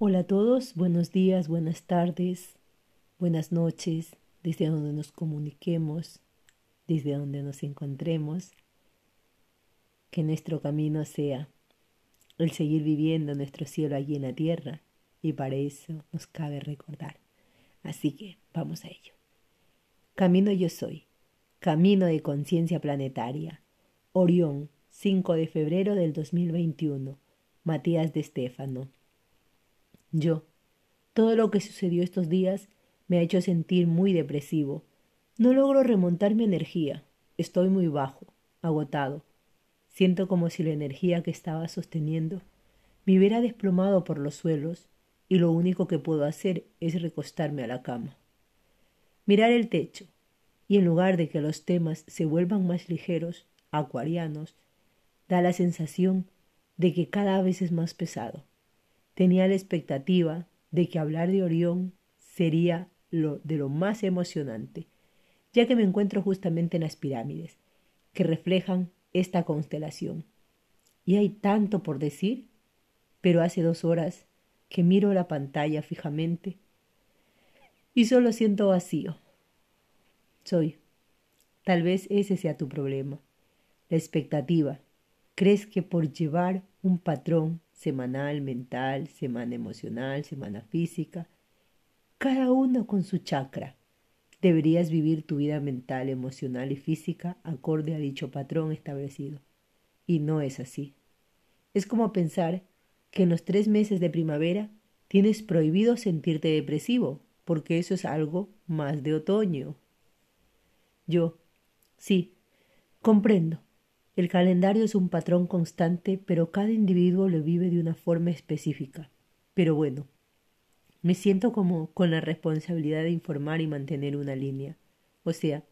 Hola a todos, buenos días, buenas tardes, buenas noches, desde donde nos comuniquemos, desde donde nos encontremos. Que nuestro camino sea el seguir viviendo nuestro cielo allí en la tierra y para eso nos cabe recordar. Así que vamos a ello. Camino yo soy, camino de conciencia planetaria, Orión, 5 de febrero del 2021, Matías de Estéfano. Yo, todo lo que sucedió estos días me ha hecho sentir muy depresivo. No logro remontar mi energía. Estoy muy bajo, agotado. Siento como si la energía que estaba sosteniendo me hubiera desplomado por los suelos y lo único que puedo hacer es recostarme a la cama. Mirar el techo y en lugar de que los temas se vuelvan más ligeros, acuarianos, da la sensación de que cada vez es más pesado. Tenía la expectativa de que hablar de Orión sería lo de lo más emocionante, ya que me encuentro justamente en las pirámides, que reflejan esta constelación. Y hay tanto por decir, pero hace dos horas que miro la pantalla fijamente y solo siento vacío. Soy. Tal vez ese sea tu problema. La expectativa. Crees que por llevar un patrón semanal, mental, semana emocional, semana física, cada uno con su chakra. Deberías vivir tu vida mental, emocional y física acorde a dicho patrón establecido. Y no es así. Es como pensar que en los tres meses de primavera tienes prohibido sentirte depresivo, porque eso es algo más de otoño. Yo, sí, comprendo. El calendario es un patrón constante, pero cada individuo lo vive de una forma específica. Pero bueno, me siento como con la responsabilidad de informar y mantener una línea. O sea,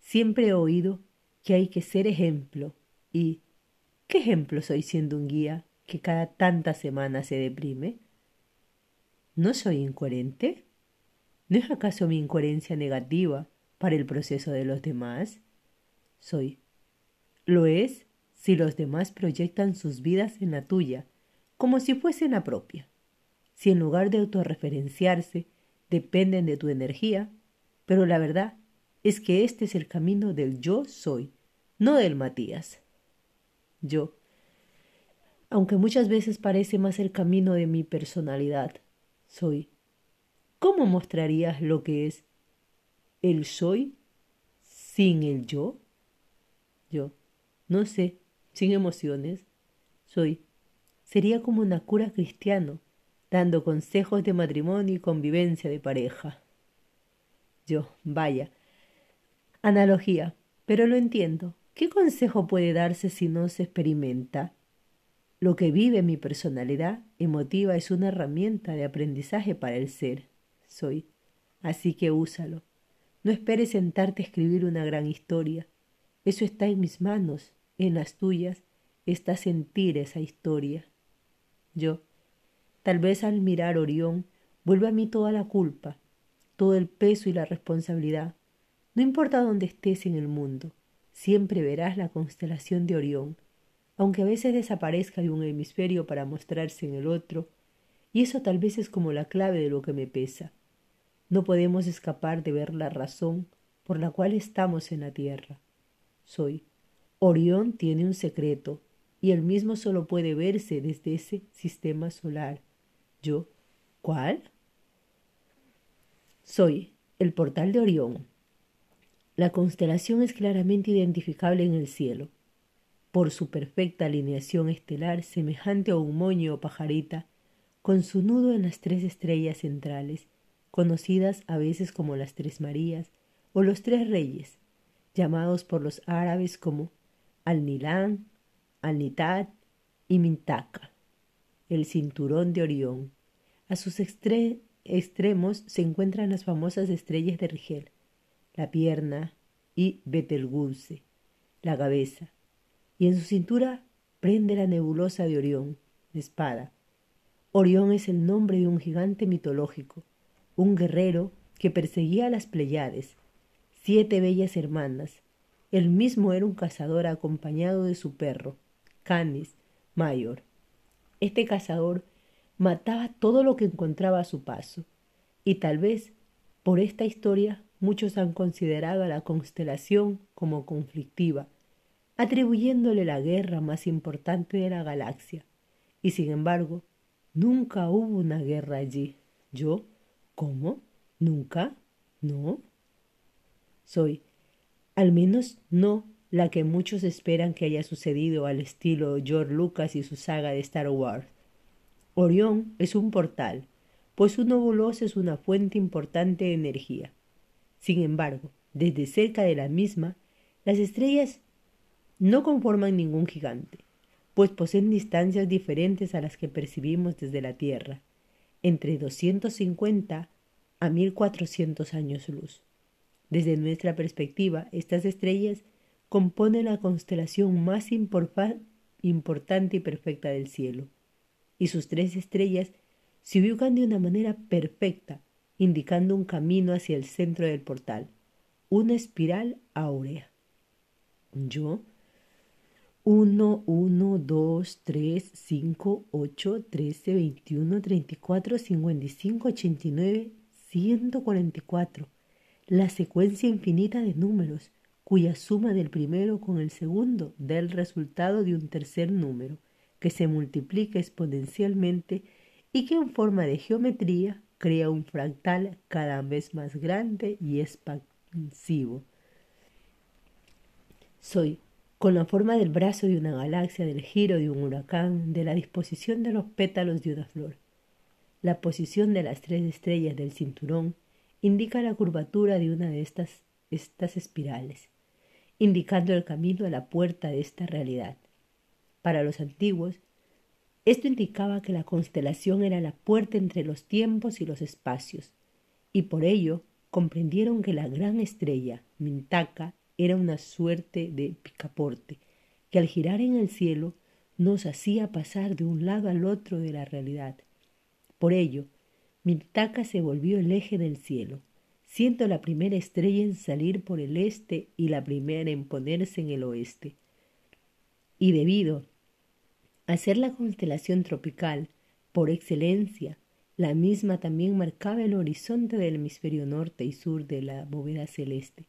siempre he oído que hay que ser ejemplo. ¿Y qué ejemplo soy siendo un guía que cada tantas semanas se deprime? ¿No soy incoherente? ¿No es acaso mi incoherencia negativa para el proceso de los demás? Soy lo es si los demás proyectan sus vidas en la tuya, como si fuesen la propia. Si en lugar de autorreferenciarse dependen de tu energía, pero la verdad es que este es el camino del yo soy, no del Matías. Yo, aunque muchas veces parece más el camino de mi personalidad, soy. ¿Cómo mostrarías lo que es el soy sin el yo? No sé, sin emociones, soy. Sería como una cura cristiano, dando consejos de matrimonio y convivencia de pareja. Yo, vaya. Analogía, pero lo entiendo. ¿Qué consejo puede darse si no se experimenta? Lo que vive mi personalidad emotiva es una herramienta de aprendizaje para el ser. Soy. Así que úsalo. No esperes sentarte a escribir una gran historia. Eso está en mis manos, en las tuyas, está sentir esa historia. Yo, tal vez al mirar Orión, vuelve a mí toda la culpa, todo el peso y la responsabilidad. No importa dónde estés en el mundo, siempre verás la constelación de Orión, aunque a veces desaparezca de un hemisferio para mostrarse en el otro, y eso tal vez es como la clave de lo que me pesa. No podemos escapar de ver la razón por la cual estamos en la tierra. Soy. Orión tiene un secreto, y el mismo solo puede verse desde ese sistema solar. Yo, ¿cuál? Soy el portal de Orión. La constelación es claramente identificable en el cielo, por su perfecta alineación estelar semejante a un moño o pajarita, con su nudo en las tres estrellas centrales, conocidas a veces como las tres Marías o los tres Reyes, llamados por los árabes como Al-Nilán, Al-Nitad y Mintaka, el cinturón de Orión. A sus extremos se encuentran las famosas estrellas de Rigel, la pierna y Betelgeuse, la cabeza, y en su cintura prende la nebulosa de Orión, la espada. Orión es el nombre de un gigante mitológico, un guerrero que perseguía a las Pleiades, siete bellas hermanas. Él mismo era un cazador acompañado de su perro, Canis Mayor. Este cazador mataba todo lo que encontraba a su paso, y tal vez por esta historia muchos han considerado a la constelación como conflictiva, atribuyéndole la guerra más importante de la galaxia. Y sin embargo, nunca hubo una guerra allí. ¿Yo? ¿Cómo? ¿Nunca? ¿No? Soy, al menos no la que muchos esperan que haya sucedido al estilo George Lucas y su saga de Star Wars. Orión es un portal, pues un nebulosa es una fuente importante de energía. Sin embargo, desde cerca de la misma, las estrellas no conforman ningún gigante, pues poseen distancias diferentes a las que percibimos desde la Tierra, entre 250 a 1400 años luz. Desde nuestra perspectiva, estas estrellas componen la constelación más importante y perfecta del cielo, y sus tres estrellas se ubican de una manera perfecta, indicando un camino hacia el centro del portal, una espiral áurea. Yo 1, 1, 2, 3, 5, 8, 13, 21, 34, 55, 89, 144. La secuencia infinita de números, cuya suma del primero con el segundo da el resultado de un tercer número, que se multiplica exponencialmente y que en forma de geometría crea un fractal cada vez más grande y expansivo. Soy con la forma del brazo de una galaxia, del giro de un huracán, de la disposición de los pétalos de una flor. La posición de las tres estrellas del cinturón indica la curvatura de una de estas, estas espirales, indicando el camino a la puerta de esta realidad. Para los antiguos, esto indicaba que la constelación era la puerta entre los tiempos y los espacios, y por ello comprendieron que la gran estrella, Mintaka, era una suerte de picaporte que al girar en el cielo nos hacía pasar de un lado al otro de la realidad. Por ello, Mintaka se volvió el eje del cielo, siendo la primera estrella en salir por el este y la primera en ponerse en el oeste. Y debido a ser la constelación tropical por excelencia, la misma también marcaba el horizonte del hemisferio norte y sur de la bóveda celeste.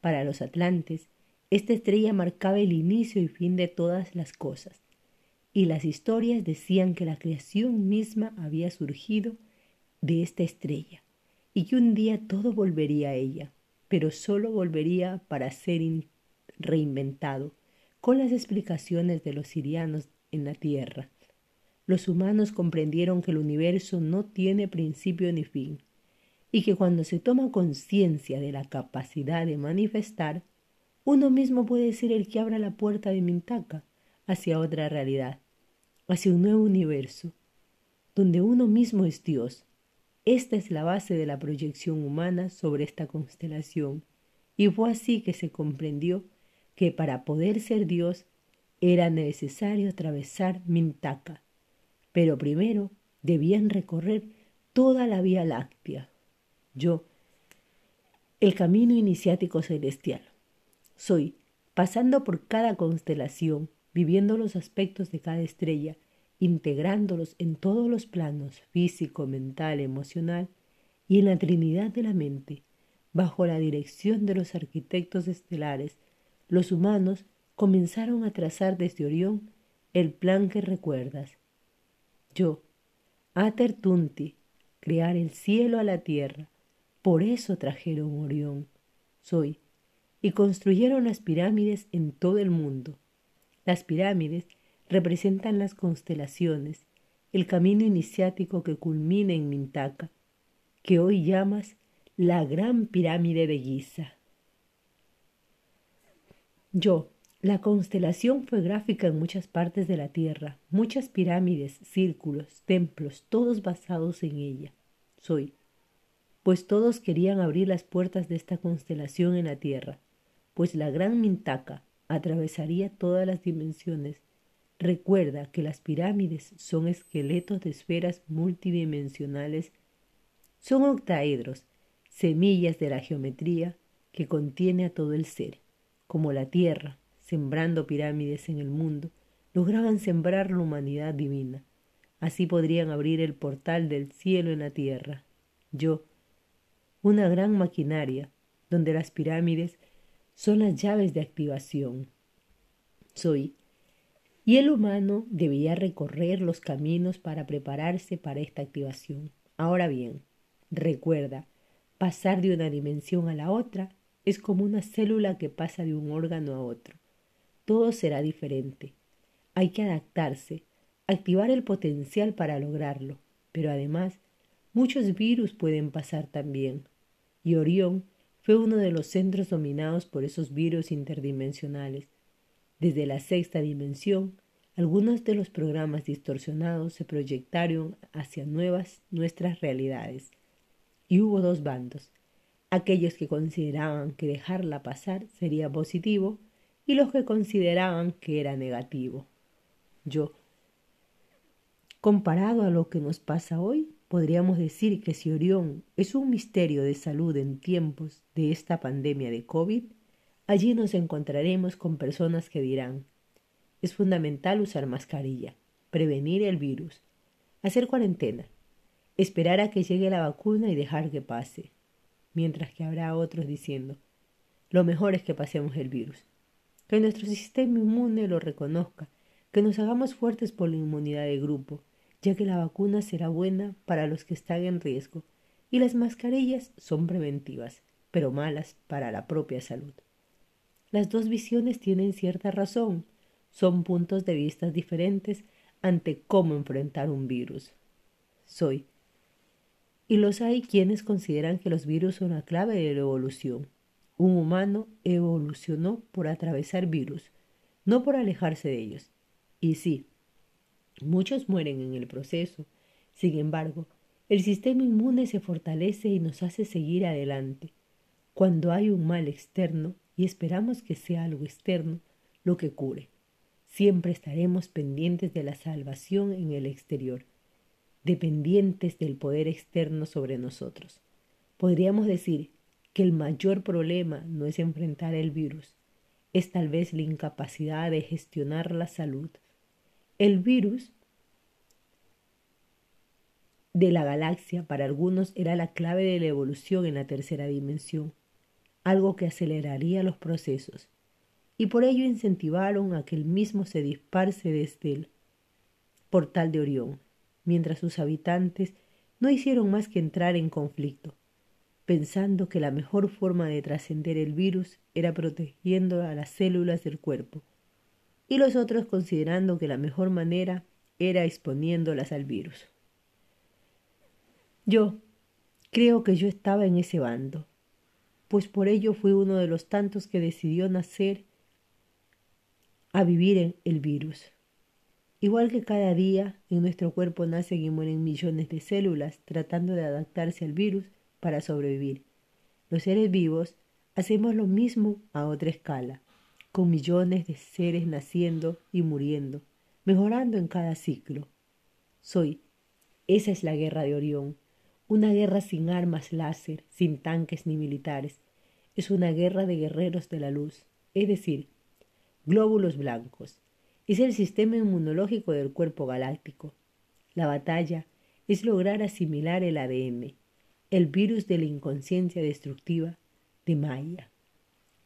Para los atlantes, esta estrella marcaba el inicio y fin de todas las cosas, y las historias decían que la creación misma había surgido de esta estrella, y que un día todo volvería a ella, pero solo volvería para ser reinventado, con las explicaciones de los sirianos en la Tierra. Los humanos comprendieron que el universo no tiene principio ni fin, y que cuando se toma conciencia de la capacidad de manifestar, uno mismo puede ser el que abra la puerta de Mintaka hacia otra realidad, hacia un nuevo universo, donde uno mismo es Dios. Esta es la base de la proyección humana sobre esta constelación, y fue así que se comprendió que para poder ser Dios era necesario atravesar Mintaka, pero primero debían recorrer toda la Vía Láctea, yo, el camino iniciático celestial. Soy, pasando por cada constelación, viviendo los aspectos de cada estrella, integrándolos en todos los planos, físico, mental, emocional, y en la Trinidad de la mente, bajo la dirección de los arquitectos estelares, los humanos comenzaron a trazar desde Orión el plan que recuerdas. Yo, Ater Tunti, crear el cielo a la tierra, por eso trajeron Orión, soy, y construyeron las pirámides en todo el mundo. Las pirámides representan las constelaciones, el camino iniciático que culmina en Mintaka, que hoy llamas la Gran Pirámide de Giza. Yo, la constelación fue gráfica en muchas partes de la Tierra, muchas pirámides, círculos, templos, todos basados en ella. Soy pues todos querían abrir las puertas de esta constelación en la Tierra, pues la gran Mintaka atravesaría todas las dimensiones. Recuerda que las pirámides son esqueletos de esferas multidimensionales, son octaedros, semillas de la geometría que contiene a todo el ser, como la Tierra, sembrando pirámides en el mundo, lograban sembrar la humanidad divina. Así podrían abrir el portal del cielo en la tierra. Yo, una gran maquinaria, donde las pirámides son las llaves de activación. Soy. Y el humano debía recorrer los caminos para prepararse para esta activación. Ahora bien, recuerda, pasar de una dimensión a la otra es como una célula que pasa de un órgano a otro. Todo será diferente. Hay que adaptarse, activar el potencial para lograrlo, pero además muchos virus pueden pasar también. Y Orión fue uno de los centros dominados por esos virus interdimensionales. Desde la sexta dimensión, algunos de los programas distorsionados se proyectaron hacia nuevas nuestras realidades. Y hubo dos bandos, aquellos que consideraban que dejarla pasar sería positivo y los que consideraban que era negativo. Yo, comparado a lo que nos pasa hoy, podríamos decir que si Orión es un misterio de salud en tiempos de esta pandemia de COVID, allí nos encontraremos con personas que dirán, es fundamental usar mascarilla, prevenir el virus, hacer cuarentena, esperar a que llegue la vacuna y dejar que pase, mientras que habrá otros diciendo, lo mejor es que pasemos el virus, que nuestro sistema inmune lo reconozca, que nos hagamos fuertes por la inmunidad de grupo, ya que la vacuna será buena para los que están en riesgo y las mascarillas son preventivas, pero malas para la propia salud. Las dos visiones tienen cierta razón, son puntos de vista diferentes ante cómo enfrentar un virus. Soy y los hay quienes consideran que los virus son la clave de la evolución. Un humano evolucionó por atravesar virus, no por alejarse de ellos. Y sí, muchos mueren en el proceso. Sin embargo, el sistema inmune se fortalece y nos hace seguir adelante. Cuando hay un mal externo, y esperamos que sea algo externo, lo que cure. Siempre estaremos pendientes de la salvación en el exterior dependientes del poder externo sobre nosotros. Podríamos decir que el mayor problema no es enfrentar el virus, es tal vez la incapacidad de gestionar la salud. El virus de la galaxia para algunos era la clave de la evolución en la tercera dimensión, algo que aceleraría los procesos, y por ello incentivaron a que el mismo se disparse desde el portal de Orión mientras sus habitantes no hicieron más que entrar en conflicto, pensando que la mejor forma de trascender el virus era protegiendo a las células del cuerpo, y los otros considerando que la mejor manera era exponiéndolas al virus. Yo creo que yo estaba en ese bando, pues por ello fui uno de los tantos que decidió nacer a vivir en el virus. Igual que cada día en nuestro cuerpo nacen y mueren millones de células tratando de adaptarse al virus para sobrevivir. Los seres vivos hacemos lo mismo a otra escala, con millones de seres naciendo y muriendo, mejorando en cada ciclo. Soy. Esa es la guerra de Orión, una guerra sin armas láser, sin tanques ni militares. Es una guerra de guerreros de la luz, es decir, glóbulos blancos, es el sistema inmunológico del cuerpo galáctico. La batalla es lograr asimilar el ADN, el virus de la inconsciencia destructiva de Maya,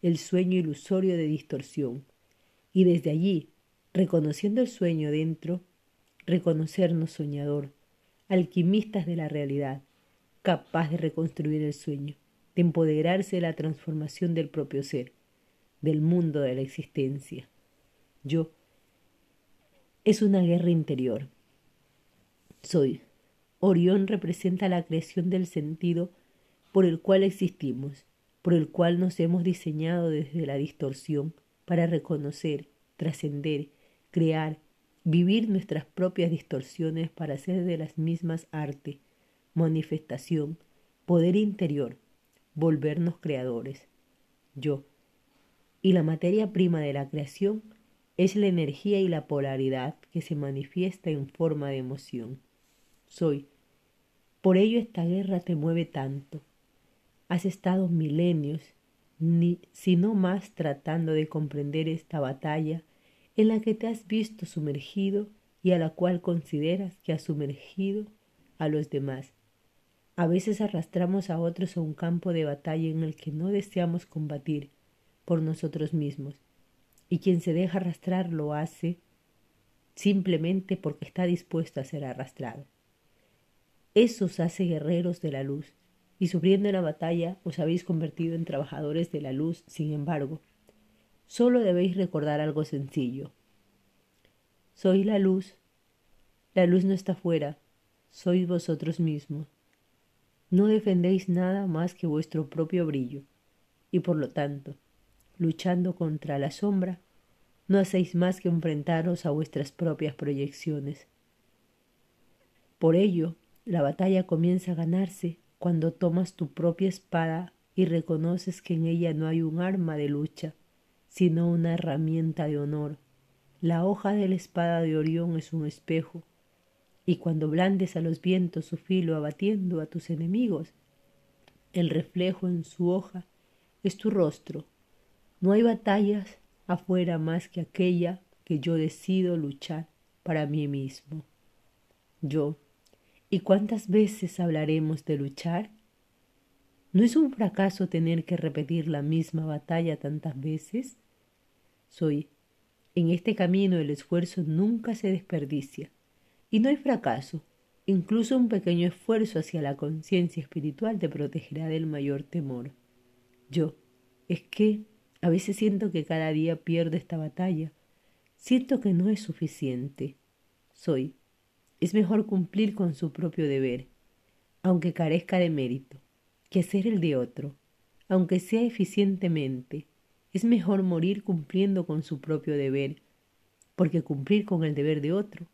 el sueño ilusorio de distorsión, y desde allí, reconociendo el sueño dentro, reconocernos soñador, alquimistas de la realidad, capaz de reconstruir el sueño, de empoderarse de la transformación del propio ser, del mundo de la existencia. Yo, es una guerra interior. Soy. Orión representa la creación del sentido por el cual existimos, por el cual nos hemos diseñado desde la distorsión para reconocer, trascender, crear, vivir nuestras propias distorsiones para hacer de las mismas arte, manifestación, poder interior, volvernos creadores. Yo. Y la materia prima de la creación es la energía y la polaridad que se manifiesta en forma de emoción. Soy. Por ello esta guerra te mueve tanto. Has estado milenios, ni si no más tratando de comprender esta batalla en la que te has visto sumergido y a la cual consideras que ha sumergido a los demás. A veces arrastramos a otros a un campo de batalla en el que no deseamos combatir por nosotros mismos, y quien se deja arrastrar lo hace simplemente porque está dispuesto a ser arrastrado. Eso os hace guerreros de la luz, y sufriendo la batalla os habéis convertido en trabajadores de la luz, sin embargo. Solo debéis recordar algo sencillo. Soy la luz. La luz no está fuera, sois vosotros mismos. No defendéis nada más que vuestro propio brillo, y por lo tanto, luchando contra la sombra, no hacéis más que enfrentaros a vuestras propias proyecciones. Por ello, la batalla comienza a ganarse cuando tomas tu propia espada y reconoces que en ella no hay un arma de lucha, sino una herramienta de honor. La hoja de la espada de Orión es un espejo, y cuando blandes a los vientos su filo abatiendo a tus enemigos, el reflejo en su hoja es tu rostro. No hay batallas afuera más que aquella que yo decido luchar para mí mismo. Yo, ¿y cuántas veces hablaremos de luchar? ¿No es un fracaso tener que repetir la misma batalla tantas veces? Soy, en este camino el esfuerzo nunca se desperdicia, y no hay fracaso, incluso un pequeño esfuerzo hacia la conciencia espiritual te protegerá del mayor temor. Yo, es que a veces siento que cada día pierdo esta batalla. Siento que no es suficiente. Soy. Es mejor cumplir con su propio deber, aunque carezca de mérito, que hacer el de otro, aunque sea eficientemente. Es mejor morir cumpliendo con su propio deber, porque cumplir con el deber de otro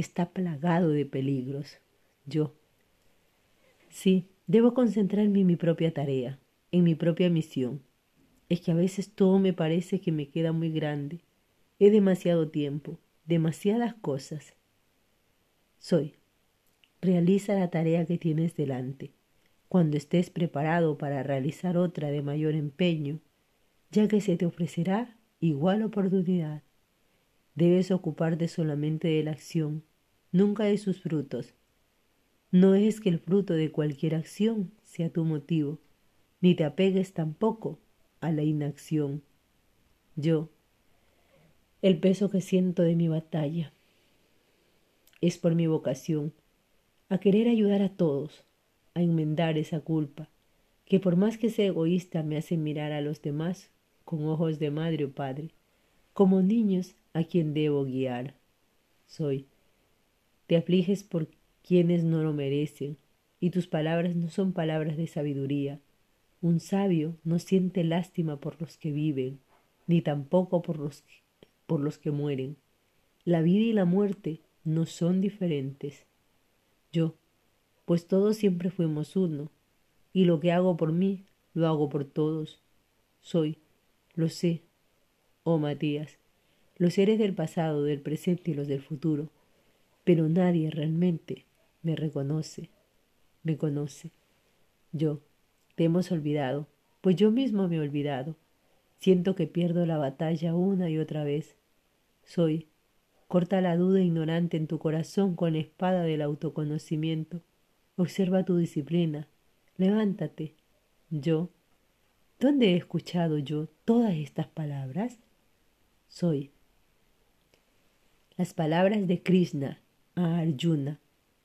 está plagado de peligros. Yo. Sí, debo concentrarme en mi propia tarea, en mi propia misión es que a veces todo me parece que me queda muy grande. Es demasiado tiempo, demasiadas cosas. Soy. Realiza la tarea que tienes delante. Cuando estés preparado para realizar otra de mayor empeño, ya que se te ofrecerá igual oportunidad. Debes ocuparte solamente de la acción, nunca de sus frutos. No es que el fruto de cualquier acción sea tu motivo, ni te apegues tampoco a la inacción. Yo, el peso que siento de mi batalla, es por mi vocación, a querer ayudar a todos, a enmendar esa culpa, que por más que sea egoísta me hace mirar a los demás con ojos de madre o padre, como niños a quien debo guiar. Soy. Te afliges por quienes no lo merecen, y tus palabras no son palabras de sabiduría, un sabio no siente lástima por los que viven, ni tampoco por los que, por los que mueren. La vida y la muerte no son diferentes. Yo, pues todos siempre fuimos uno, y lo que hago por mí, lo hago por todos. Soy, lo sé, oh Matías, los seres del pasado, del presente y los del futuro, pero nadie realmente me reconoce, me conoce. Yo, te hemos olvidado, pues yo mismo me he olvidado. Siento que pierdo la batalla una y otra vez. Soy. Corta la duda ignorante en tu corazón con la espada del autoconocimiento. Observa tu disciplina. Levántate. Yo. ¿Dónde he escuchado yo todas estas palabras? Soy. Las palabras de Krishna a Arjuna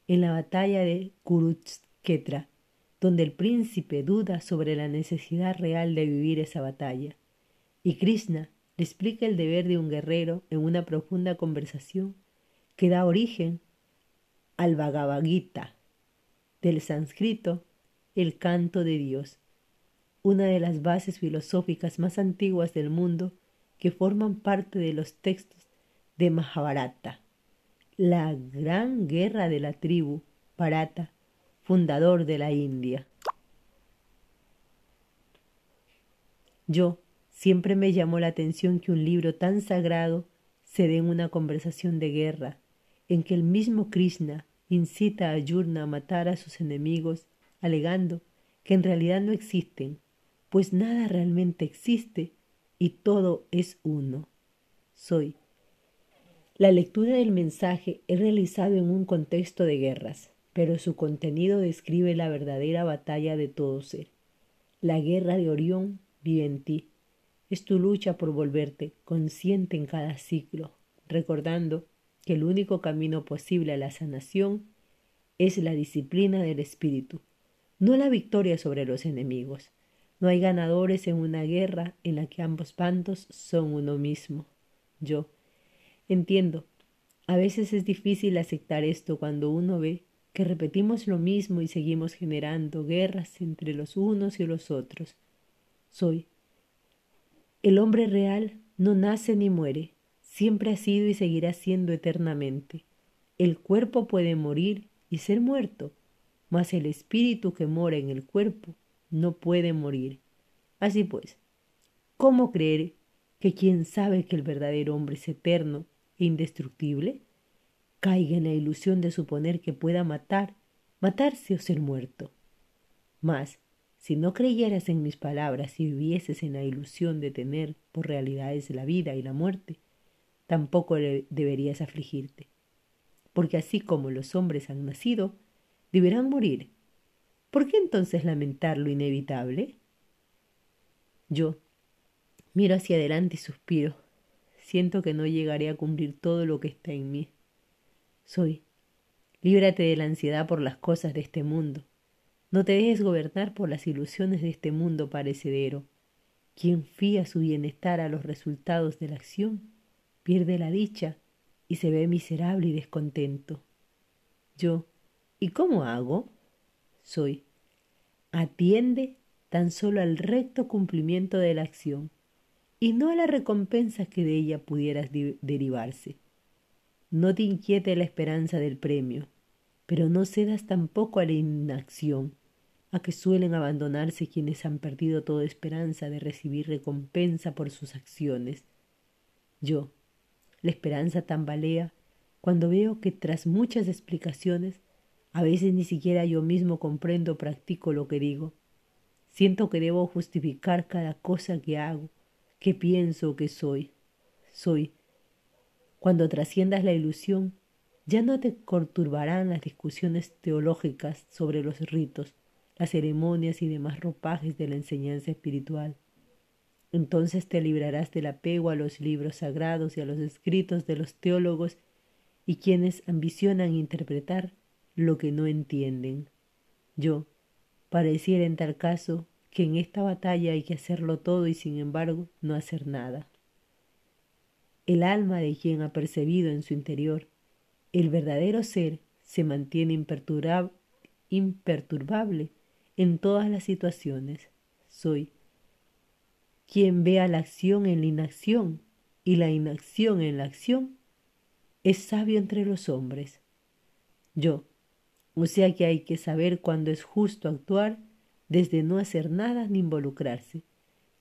en la batalla de Kurukshetra donde el príncipe duda sobre la necesidad real de vivir esa batalla. Y Krishna le explica el deber de un guerrero en una profunda conversación que da origen al Bhagavad Gita, del sánscrito, el canto de Dios, una de las bases filosóficas más antiguas del mundo que forman parte de los textos de Mahabharata, la gran guerra de la tribu Bharata fundador de la India. Yo siempre me llamó la atención que un libro tan sagrado se dé en una conversación de guerra, en que el mismo Krishna incita a Yurna a matar a sus enemigos, alegando que en realidad no existen, pues nada realmente existe y todo es uno. Soy. La lectura del mensaje es realizado en un contexto de guerras, pero su contenido describe la verdadera batalla de todo ser. La guerra de Orión vive en ti. Es tu lucha por volverte consciente en cada ciclo, recordando que el único camino posible a la sanación es la disciplina del espíritu, no la victoria sobre los enemigos. No hay ganadores en una guerra en la que ambos bandos son uno mismo. Yo entiendo. A veces es difícil aceptar esto cuando uno ve que repetimos lo mismo y seguimos generando guerras entre los unos y los otros. Soy. El hombre real no nace ni muere, siempre ha sido y seguirá siendo eternamente. El cuerpo puede morir y ser muerto, mas el espíritu que mora en el cuerpo no puede morir. Así pues, ¿cómo creer que quien sabe que el verdadero hombre es eterno indestructible, caiga en la ilusión de suponer que pueda matar, matarse o ser muerto? Mas, si no creyeras en mis palabras y vivieses en la ilusión de tener por realidades la vida y la muerte, tampoco deberías afligirte, porque así como los hombres han nacido, deberán morir. ¿Por qué entonces lamentar lo inevitable? Yo miro hacia adelante y suspiro. Siento que no llegaré a cumplir todo lo que está en mí. Soy. Líbrate de la ansiedad por las cosas de este mundo. No te dejes gobernar por las ilusiones de este mundo parecedero. Quien fía su bienestar a los resultados de la acción, pierde la dicha y se ve miserable y descontento. Yo, ¿y cómo hago? Soy, atiende tan solo al recto cumplimiento de la acción y no a la recompensa que de ella pudieras derivarse. No te inquiete la esperanza del premio, pero no cedas tampoco a la inacción, a que suelen abandonarse quienes han perdido toda esperanza de recibir recompensa por sus acciones. Yo, la esperanza tambalea cuando veo que tras muchas explicaciones, a veces ni siquiera yo mismo comprendo o practico lo que digo. Siento que debo justificar cada cosa que hago, que pienso que soy. Soy. Cuando trasciendas la ilusión, ya no te conturbarán las discusiones teológicas sobre los ritos, las ceremonias y demás ropajes de la enseñanza espiritual. Entonces te librarás del apego a los libros sagrados y a los escritos de los teólogos y quienes ambicionan interpretar lo que no entienden. Yo, pareciera en tal caso que en esta batalla hay que hacerlo todo y sin embargo no hacer nada. El alma de quien ha percibido en su interior el verdadero ser se mantiene imperturbable en todas las situaciones. Soy quien vea la acción en la inacción y la inacción en la acción, es sabio entre los hombres. Yo, o sea que hay que saber cuándo es justo actuar desde no hacer nada ni involucrarse,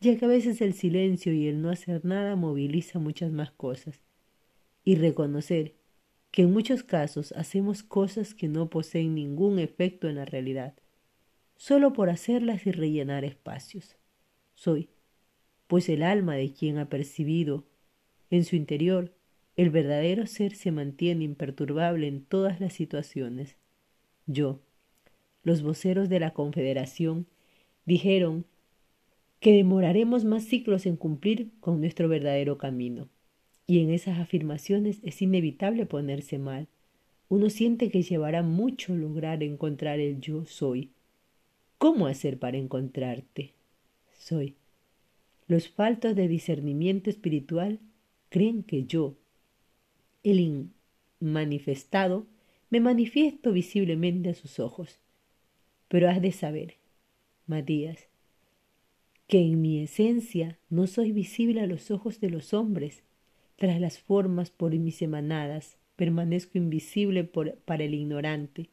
ya que a veces el silencio y el no hacer nada moviliza muchas más cosas, y reconocer que en muchos casos hacemos cosas que no poseen ningún efecto en la realidad, solo por hacerlas y rellenar espacios. Soy pues el alma de quien ha percibido en su interior el verdadero ser se mantiene imperturbable en todas las situaciones. Yo, los voceros de la Confederación, dijeron que demoraremos más ciclos en cumplir con nuestro verdadero camino. Y en esas afirmaciones es inevitable ponerse mal. Uno siente que llevará mucho lograr encontrar el yo soy. ¿Cómo hacer para encontrarte? Soy. Los faltos de discernimiento espiritual creen que yo, el manifestado, me manifiesto visiblemente a sus ojos. Pero has de saber, Matías, que en mi esencia no soy visible a los ojos de los hombres. Tras las formas por mis emanadas, permanezco invisible para el ignorante.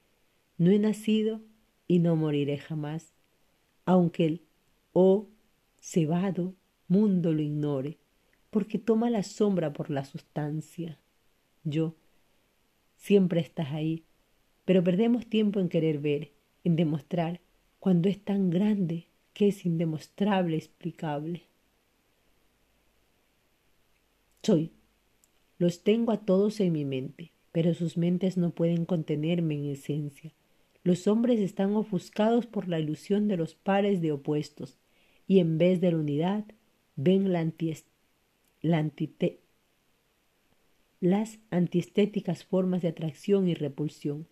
No he nacido y no moriré jamás, aunque el oh cebado mundo lo ignore, porque toma la sombra por la sustancia. Yo, siempre estás ahí, pero perdemos tiempo en querer ver, en demostrar, cuando es tan grande que es indemostrable, explicable. Soy. Los tengo a todos en mi mente, pero sus mentes no pueden contenerme en esencia. Los hombres están ofuscados por la ilusión de los pares de opuestos, y en vez de la unidad, ven la, las antiestéticas formas de atracción y repulsión.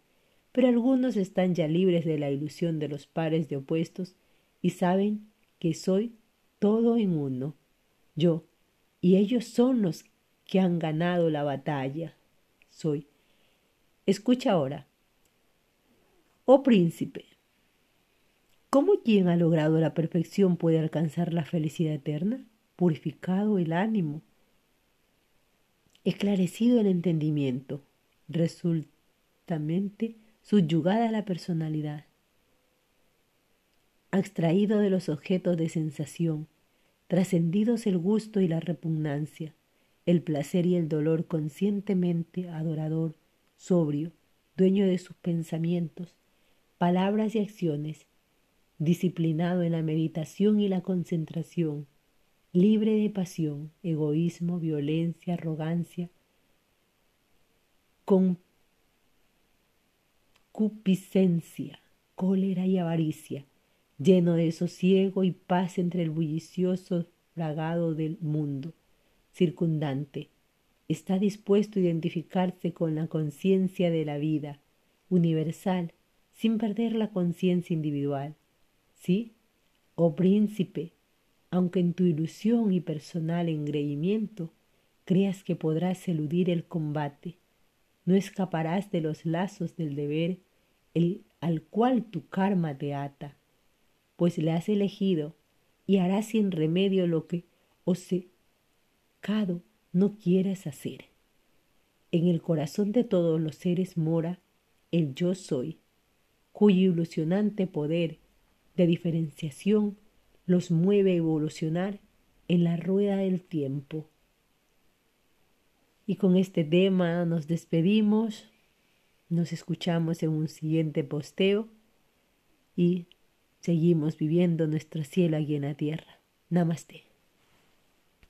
Pero algunos están ya libres de la ilusión de los pares de opuestos y saben que soy todo en uno, yo, y ellos son los que han ganado la batalla. Soy. Escucha ahora. Oh príncipe, ¿cómo quien ha logrado la perfección puede alcanzar la felicidad eterna? Purificado el ánimo, esclarecido el entendimiento, resultamente subyugada la personalidad, abstraído de los objetos de sensación, trascendidos el gusto y la repugnancia, el placer y el dolor conscientemente adorador, sobrio, dueño de sus pensamientos, palabras y acciones, disciplinado en la meditación y la concentración, libre de pasión, egoísmo, violencia, arrogancia, concupiscencia, cólera y avaricia, lleno de sosiego y paz entre el bullicioso fragado del mundo circundante. Está dispuesto a identificarse con la conciencia de la vida universal sin perder la conciencia individual. ¿Sí? Oh príncipe, aunque en tu ilusión y personal engreimiento creas que podrás eludir el combate, no escaparás de los lazos del deber el, al cual tu karma te ata, pues le has elegido y harás sin remedio lo que os no quieras hacer. En el corazón de todos los seres mora el yo soy, cuyo ilusionante poder de diferenciación los mueve a evolucionar en la rueda del tiempo. Y con este tema nos despedimos, nos escuchamos en un siguiente posteo y seguimos viviendo nuestro cielo aquí en la tierra. Namaste.